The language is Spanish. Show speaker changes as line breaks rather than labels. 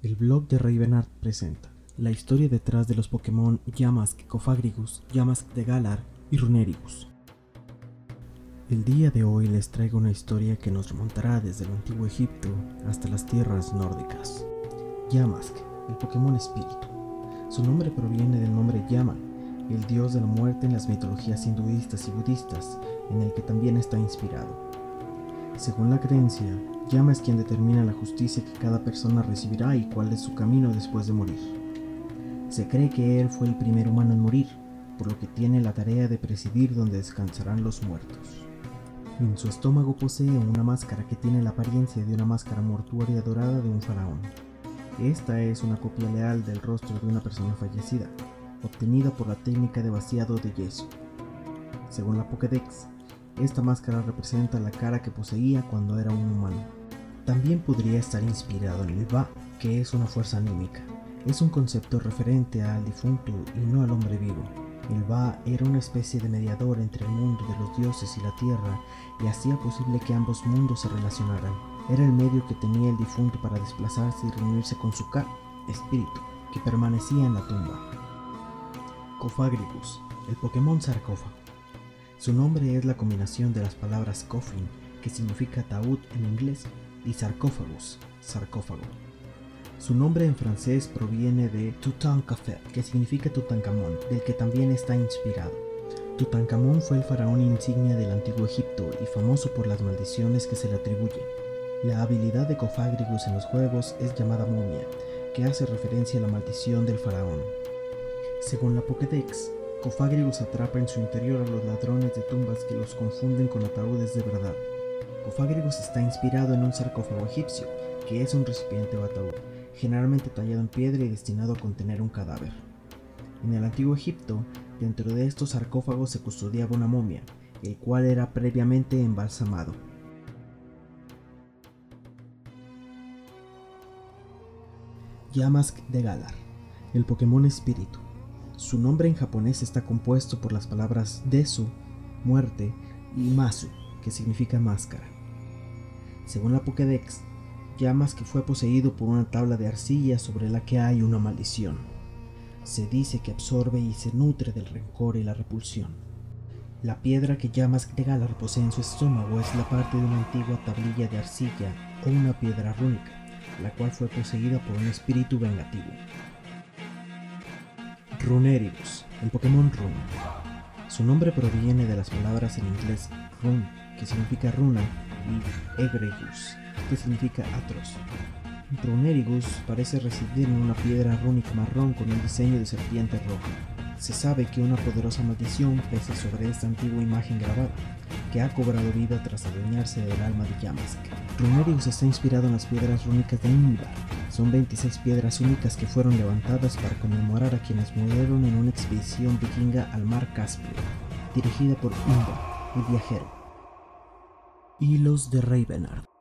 El blog de Ravenart presenta la historia detrás de los Pokémon Yamask Cofagrigus, Yamask de Galar y Runerigus. El día de hoy les traigo una historia que nos remontará desde el antiguo Egipto hasta las tierras nórdicas. Yamask, el Pokémon espíritu. Su nombre proviene del nombre Yama, el dios de la muerte en las mitologías hinduistas y budistas, en el que también está inspirado. Según la creencia, Yama es quien determina la justicia que cada persona recibirá y cuál es su camino después de morir. Se cree que él fue el primer humano en morir, por lo que tiene la tarea de presidir donde descansarán los muertos. En su estómago posee una máscara que tiene la apariencia de una máscara mortuaria dorada de un faraón. Esta es una copia leal del rostro de una persona fallecida, obtenida por la técnica de vaciado de yeso. Según la Pokédex, esta máscara representa la cara que poseía cuando era un humano. También podría estar inspirado en el Ba, que es una fuerza anímica. Es un concepto referente al difunto y no al hombre vivo. El Ba era una especie de mediador entre el mundo de los dioses y la tierra y hacía posible que ambos mundos se relacionaran. Era el medio que tenía el difunto para desplazarse y reunirse con su Ka, espíritu, que permanecía en la tumba. Cofagrigus, el Pokémon sarcófago. Su nombre es la combinación de las palabras coffin, que significa ataúd en inglés, y sarcófagos, sarcófago. Su nombre en francés proviene de Tutankhamun, que significa Tutankamón, del que también está inspirado. Tutankamón fue el faraón insignia del antiguo Egipto y famoso por las maldiciones que se le atribuyen. La habilidad de Cofagrigus en los juegos es llamada momia, que hace referencia a la maldición del faraón. Según la Pokédex, Cofagrigus atrapa en su interior a los ladrones de tumbas que los confunden con ataúdes de verdad. Cofagrigus está inspirado en un sarcófago egipcio, que es un recipiente o ataúd, generalmente tallado en piedra y destinado a contener un cadáver. En el antiguo Egipto, dentro de estos sarcófagos se custodiaba una momia, el cual era previamente embalsamado. Yamask de Galar, el Pokémon Espíritu. Su nombre en japonés está compuesto por las palabras Desu, muerte, y Masu, que significa máscara. Según la Pokédex, Yamask fue poseído por una tabla de arcilla sobre la que hay una maldición. Se dice que absorbe y se nutre del rencor y la repulsión. La piedra que de Galar posee en su estómago es la parte de una antigua tablilla de arcilla o una piedra rúnica, la cual fue poseída por un espíritu vengativo. Runeribus, el Pokémon Rune. Su nombre proviene de las palabras en inglés run, que significa runa, y egregius, que significa atroz. Runerigus parece residir en una piedra rúnica marrón con un diseño de serpiente roja. Se sabe que una poderosa maldición pesa sobre esta antigua imagen grabada, que ha cobrado vida tras adueñarse del alma de Yamask. Runerigus está inspirado en las piedras rúnicas de Nimbar. Son 26 piedras únicas que fueron levantadas para conmemorar a quienes murieron en una expedición vikinga al mar Caspio, dirigida por Umbar, el viajero. Hilos de Ravenard.